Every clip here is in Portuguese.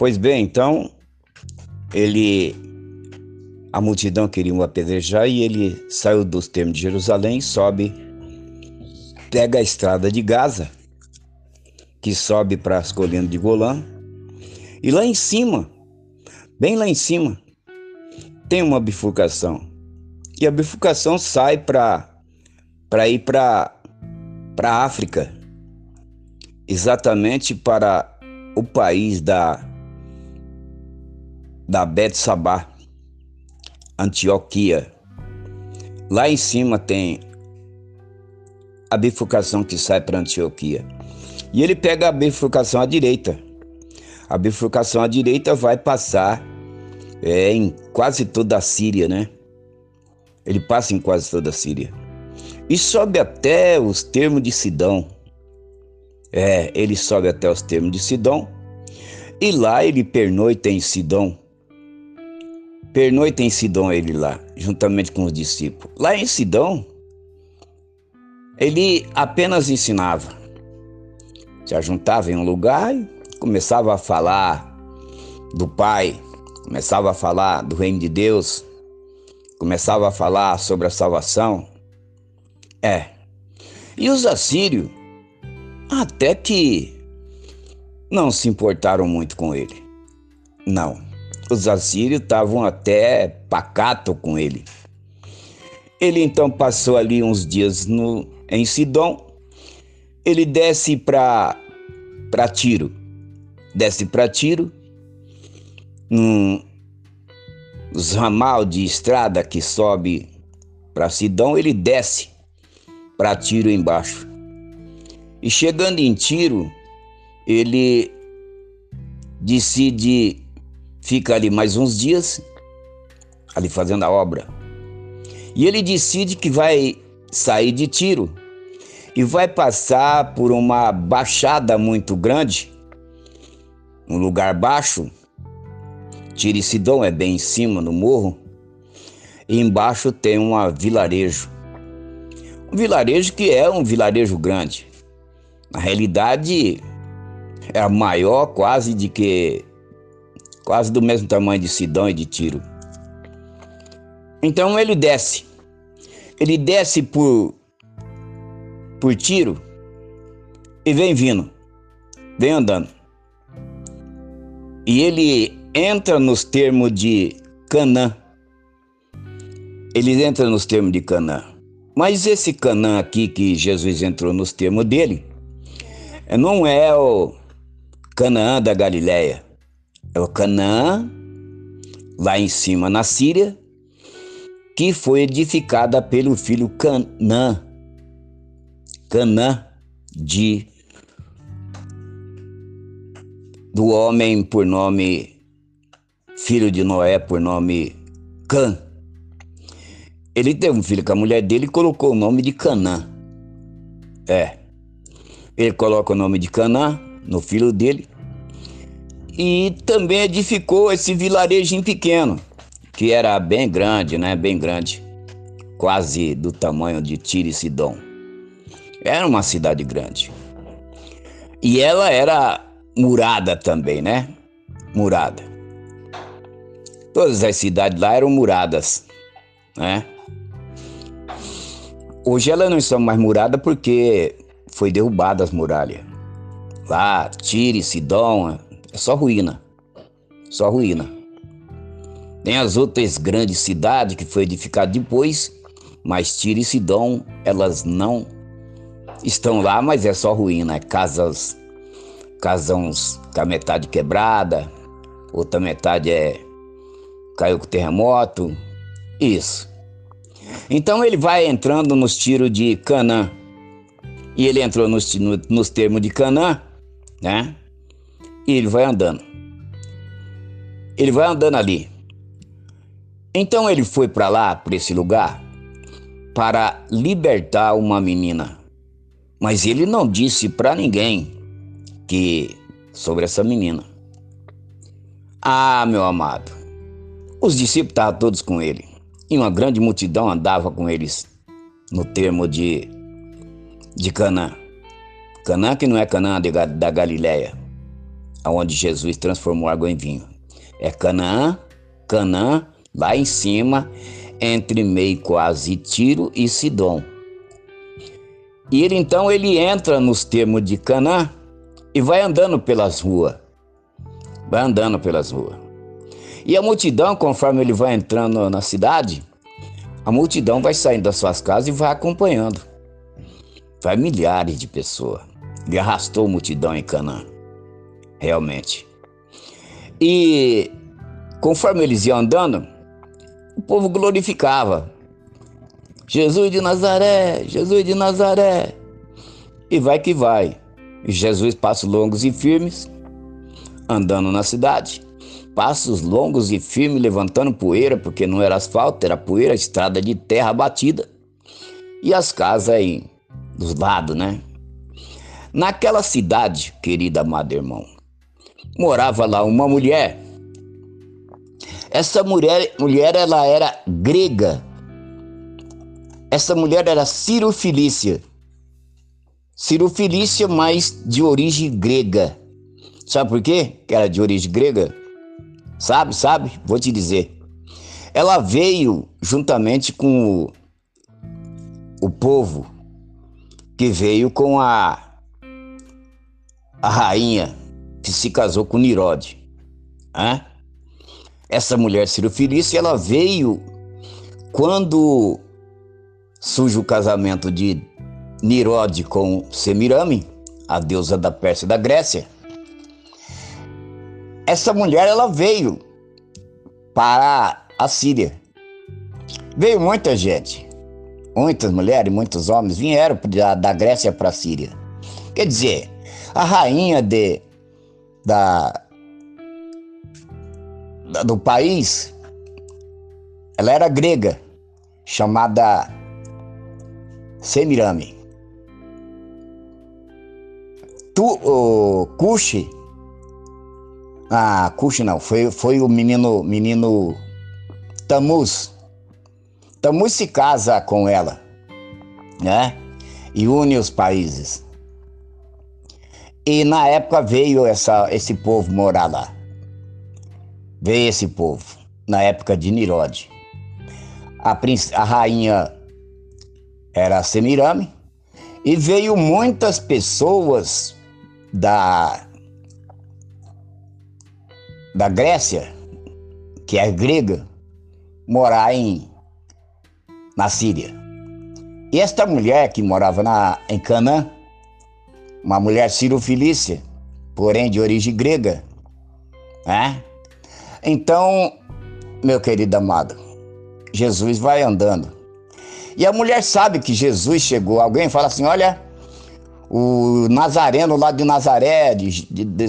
Pois bem, então ele a multidão queria o apedrejar e ele saiu dos termos de Jerusalém, sobe, pega a estrada de Gaza, que sobe para as colinas de Golã, e lá em cima, bem lá em cima, tem uma bifurcação. E a bifurcação sai para ir para a África, exatamente para o país da da Bet Sabá, Antioquia. Lá em cima tem a bifurcação que sai para Antioquia. E ele pega a bifurcação à direita. A bifurcação à direita vai passar é, em quase toda a Síria, né? Ele passa em quase toda a Síria. E sobe até os termos de Sidão. É, ele sobe até os termos de Sidão. E lá ele pernoita em Sidão. Pernoita em Sidão ele lá, juntamente com os discípulos. Lá em Sidão, ele apenas ensinava. Se ajuntava em um lugar e começava a falar do Pai, começava a falar do reino de Deus, começava a falar sobre a salvação. É. E os assírios, até que não se importaram muito com ele. Não os assírios estavam até pacato com ele. Ele então passou ali uns dias no, em Sidom. Ele desce para Tiro. Desce para Tiro. Num ramal de estrada que sobe para Sidom, ele desce para Tiro embaixo. E chegando em Tiro, ele decide fica ali mais uns dias, ali fazendo a obra. E ele decide que vai sair de tiro e vai passar por uma baixada muito grande, um lugar baixo. Tiricidão é bem em cima no morro, e embaixo tem um vilarejo. Um vilarejo que é um vilarejo grande. Na realidade, é maior quase de que quase do mesmo tamanho de Sidão e de Tiro. Então ele desce. Ele desce por por Tiro e vem vindo. Vem andando. E ele entra nos termos de Canã. Ele entra nos termos de Canã. Mas esse Canã aqui que Jesus entrou nos termos dele, não é o Canaã da Galileia é o Canaã, lá em cima na Síria, que foi edificada pelo filho Canaã, Canaã de do homem por nome filho de Noé por nome Cã. Ele teve um filho com a mulher dele e colocou o nome de Canaã. É. Ele coloca o nome de Canaã no filho dele e também edificou esse vilarejinho pequeno, que era bem grande, né? Bem grande, quase do tamanho de Tiro e Sidom. Era uma cidade grande. E ela era murada também, né? Murada. Todas as cidades lá eram muradas, né? Hoje elas não estão mais muradas porque foi derrubada as muralhas. Lá, Tiro e Sidom, é só ruína. Só ruína. Tem as outras grandes cidades que foi edificado depois, mas Tiro e Sidom, elas não estão lá, mas é só ruína. É casas, casões com a metade quebrada, outra metade é caiu com terremoto. Isso. Então ele vai entrando nos tiros de Canaã. E ele entrou nos, nos termos de Canaã, né? E ele vai andando. Ele vai andando ali. Então ele foi para lá, para esse lugar, para libertar uma menina. Mas ele não disse para ninguém que sobre essa menina. Ah, meu amado, os discípulos estavam todos com ele, e uma grande multidão andava com eles no termo de, de Canaã. Canaã que não é Canaã da Galileia, aonde Jesus transformou água em vinho. É Canaã, Canaã, lá em cima, entre meio quase Tiro e Sidom. E ele então ele entra nos termos de Canaã e vai andando pelas ruas. Vai andando pelas ruas. E a multidão, conforme ele vai entrando na cidade, a multidão vai saindo das suas casas e vai acompanhando. Vai milhares de pessoas. Ele arrastou multidão em Canaã. Realmente. E conforme eles iam andando, o povo glorificava. Jesus de Nazaré, Jesus de Nazaré. E vai que vai. E Jesus passos longos e firmes, andando na cidade. Passos longos e firmes, levantando poeira, porque não era asfalto, era poeira, estrada de terra batida. E as casas aí dos lados, né? Naquela cidade, querida amado irmão, morava lá uma mulher. Essa mulher, mulher ela era grega. Essa mulher era Ciro Filícia. Ciro Filícia, mas de origem grega. Sabe por quê? Que era de origem grega? Sabe, sabe? Vou te dizer. Ela veio juntamente com o, o povo que veio com a, a rainha que se casou com Nirode. Né? Essa mulher Cirofilícia, ela veio quando surge o casamento de Nirode com Semirame, a deusa da Pérsia e da Grécia. Essa mulher ela veio para a Síria. Veio muita gente muitas mulheres, muitos homens vieram da, Grécia para a Síria. Quer dizer, a rainha de, da, da, do país, ela era grega, chamada Semirame. Tu, o Cuxi, ah, Cuxi não, foi, foi o menino, menino Tamuz, Tamus se casa com ela, né? E une os países. E na época veio essa, esse povo morar lá. Veio esse povo, na época de Nirode. A, a rainha era Semirame, e veio muitas pessoas da, da Grécia, que é grega, morar em na Síria. E esta mulher que morava na, em Canaã, uma mulher cirofilícia, porém de origem grega, né? Então, meu querido amado, Jesus vai andando. E a mulher sabe que Jesus chegou. Alguém fala assim: olha, o Nazareno lá de Nazaré, de, de, de,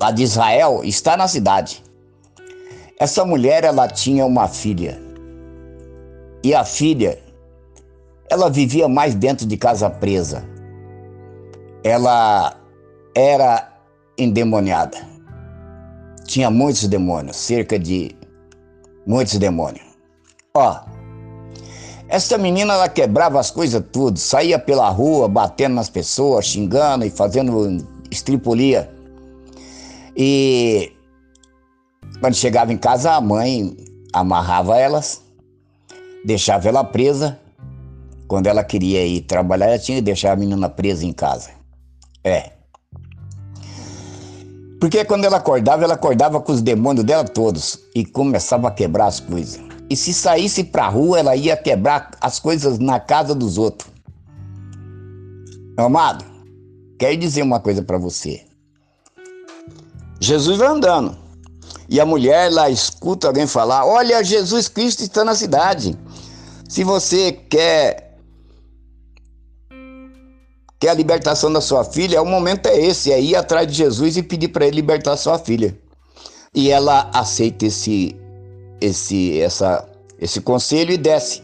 lá de Israel, está na cidade. Essa mulher, ela tinha uma filha. E a filha, ela vivia mais dentro de casa presa. Ela era endemoniada. Tinha muitos demônios, cerca de muitos demônios. Ó, essa menina ela quebrava as coisas tudo, saía pela rua batendo nas pessoas, xingando e fazendo estripulia. E quando chegava em casa, a mãe amarrava elas deixava ela presa. Quando ela queria ir trabalhar, ela tinha que deixar a menina presa em casa. É. Porque quando ela acordava, ela acordava com os demônios dela todos e começava a quebrar as coisas. E se saísse pra rua, ela ia quebrar as coisas na casa dos outros. Amado, quero dizer uma coisa para você. Jesus vai andando. E a mulher lá escuta alguém falar: Olha, Jesus Cristo está na cidade. Se você quer quer a libertação da sua filha, o momento é esse, é ir atrás de Jesus e pedir para ele libertar sua filha. E ela aceita esse esse essa esse conselho e desce.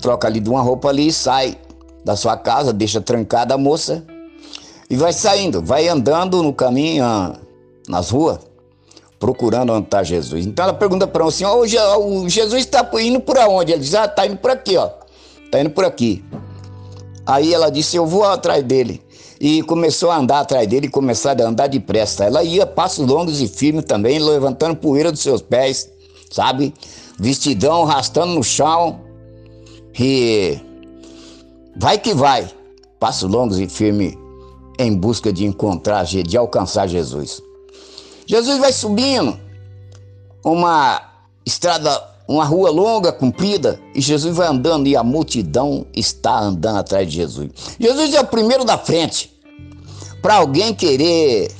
Troca ali de uma roupa ali e sai da sua casa, deixa trancada a moça e vai saindo, vai andando no caminho, nas ruas procurando onde está Jesus. Então ela pergunta para o senhor, o Jesus está indo por onde? Ele diz, ah, está indo por aqui, ó. Está indo por aqui. Aí ela disse, eu vou atrás dele. e começou a andar atrás dele começou a andar depressa. Ela ia passos longos e firmes também, levantando poeira dos seus pés, sabe? Vestidão arrastando no chão. E vai que vai, passos longos e firmes em busca de encontrar, de alcançar Jesus. Jesus vai subindo uma estrada, uma rua longa, comprida, e Jesus vai andando e a multidão está andando atrás de Jesus. Jesus é o primeiro da frente. Para alguém querer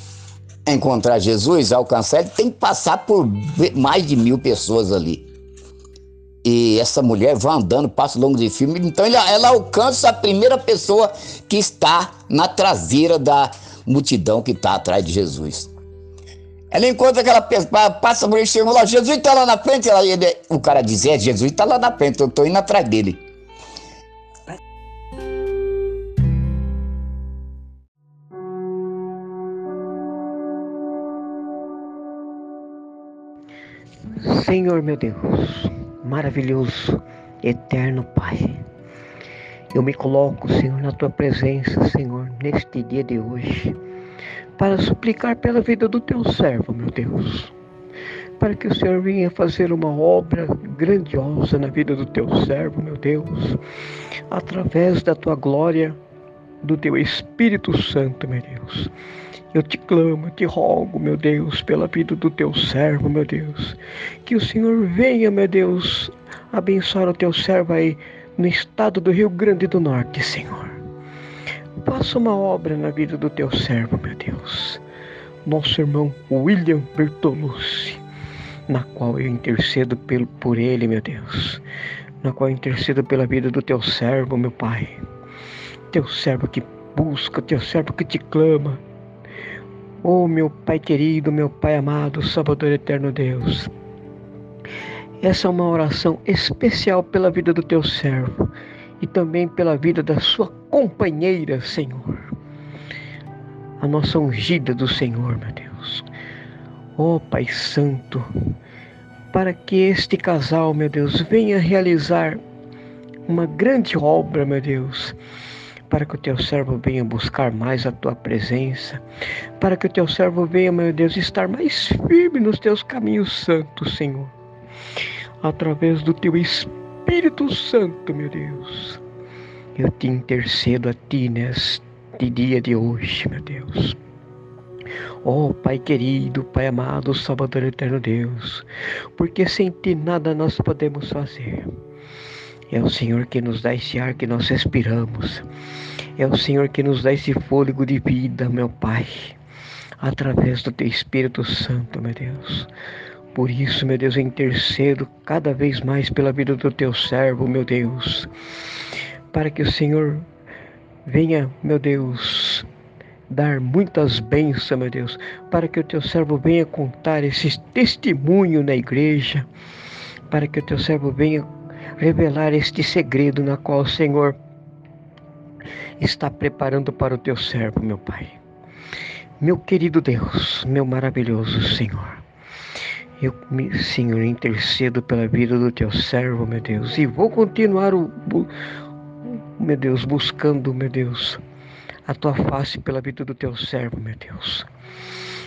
encontrar Jesus, alcançar, ele tem que passar por mais de mil pessoas ali. E essa mulher vai andando, passa longo de filme, então ela, ela alcança a primeira pessoa que está na traseira da multidão que está atrás de Jesus. Ela encontra aquela pessoa, passa mulher, chega lá, Jesus está lá na frente. Ela, ele, o cara diz, é, Jesus está lá na frente, eu estou indo atrás dele. Senhor meu Deus, maravilhoso, eterno Pai. Eu me coloco, Senhor, na tua presença, Senhor, neste dia de hoje, para suplicar pela vida do teu servo, meu Deus. Para que o Senhor venha fazer uma obra grandiosa na vida do teu servo, meu Deus, através da tua glória, do teu Espírito Santo, meu Deus. Eu te clamo, te rogo, meu Deus, pela vida do teu servo, meu Deus. Que o Senhor venha, meu Deus, abençoar o teu servo aí no estado do Rio Grande do Norte, Senhor. Faça uma obra na vida do teu servo, meu Deus. Nosso irmão William Bertolucci, na qual eu intercedo por ele, meu Deus. Na qual eu intercedo pela vida do teu servo, meu Pai. Teu servo que busca, teu servo que te clama Oh, meu Pai querido, meu Pai amado, Salvador eterno Deus. Essa é uma oração especial pela vida do teu servo e também pela vida da sua companheira, Senhor. A nossa ungida do Senhor, meu Deus. Oh, Pai Santo, para que este casal, meu Deus, venha realizar uma grande obra, meu Deus para que o teu servo venha buscar mais a tua presença, para que o teu servo venha, meu Deus, estar mais firme nos teus caminhos santos, Senhor, através do teu Espírito Santo, meu Deus. Eu te intercedo a ti neste dia de hoje, meu Deus. Oh, Pai querido, Pai amado, Salvador eterno Deus, porque sem ti nada nós podemos fazer. É o Senhor que nos dá esse ar que nós respiramos. É o Senhor que nos dá esse fôlego de vida, meu Pai, através do Teu Espírito Santo, meu Deus. Por isso, meu Deus, eu intercedo cada vez mais pela vida do Teu servo, meu Deus, para que o Senhor venha, meu Deus, dar muitas bênçãos, meu Deus, para que o Teu servo venha contar esse testemunho na igreja, para que o Teu servo venha revelar este segredo na qual o Senhor está preparando para o teu servo, meu Pai. Meu querido Deus, meu maravilhoso Senhor. Eu, Senhor, intercedo pela vida do teu servo, meu Deus, e vou continuar, o, meu Deus, buscando, meu Deus, a tua face pela vida do teu servo, meu Deus.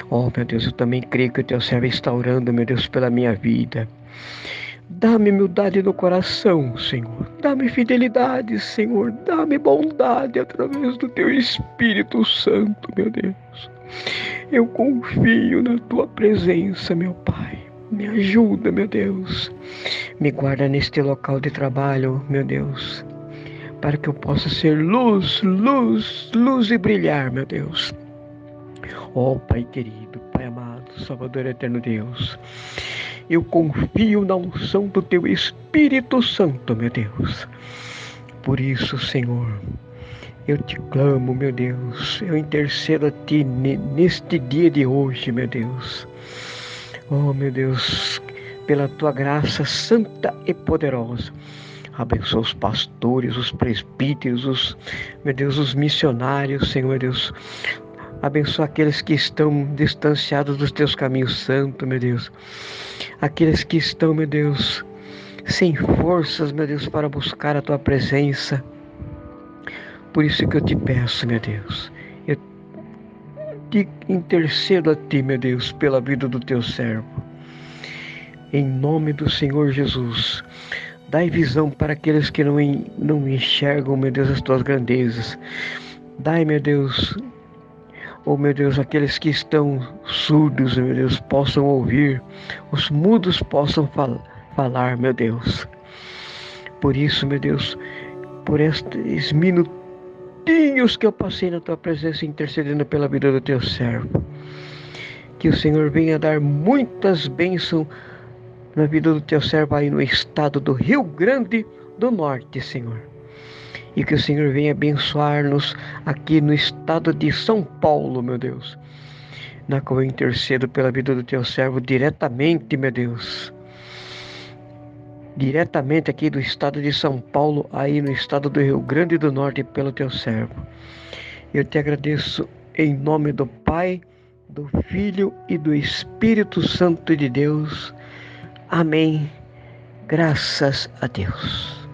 Oh, meu Deus, eu também creio que o teu servo está orando, meu Deus, pela minha vida. Dá-me humildade no coração, Senhor. Dá-me fidelidade, Senhor. Dá-me bondade através do Teu Espírito Santo, meu Deus. Eu confio na Tua presença, meu Pai. Me ajuda, meu Deus. Me guarda neste local de trabalho, meu Deus. Para que eu possa ser luz, luz, luz e brilhar, meu Deus. Oh, Pai querido, Pai amado, Salvador eterno Deus. Eu confio na unção do teu Espírito Santo, meu Deus. Por isso, Senhor, eu te clamo, meu Deus. Eu intercedo a ti neste dia de hoje, meu Deus. Oh, meu Deus, pela tua graça santa e poderosa. Abençoa os pastores, os presbíteros, os, meu Deus, os missionários, Senhor meu Deus, Abençoa aqueles que estão distanciados dos teus caminhos santos, meu Deus. Aqueles que estão, meu Deus, sem forças, meu Deus, para buscar a tua presença. Por isso que eu te peço, meu Deus. Eu te intercedo a ti, meu Deus, pela vida do teu servo. Em nome do Senhor Jesus, dai visão para aqueles que não, não enxergam, meu Deus, as tuas grandezas. Dai, meu Deus, oh meu Deus, aqueles que estão surdos, meu Deus, possam ouvir, os mudos possam fal falar, meu Deus. Por isso, meu Deus, por estes minutinhos que eu passei na tua presença intercedendo pela vida do teu servo. Que o Senhor venha dar muitas bênçãos na vida do teu servo aí no estado do Rio Grande do Norte, Senhor. E que o Senhor venha abençoar-nos aqui no estado de São Paulo, meu Deus. Na qual eu intercedo pela vida do teu servo diretamente, meu Deus diretamente aqui do estado de São Paulo, aí no estado do Rio Grande do Norte, pelo teu servo. Eu te agradeço em nome do Pai, do Filho e do Espírito Santo de Deus. Amém. Graças a Deus.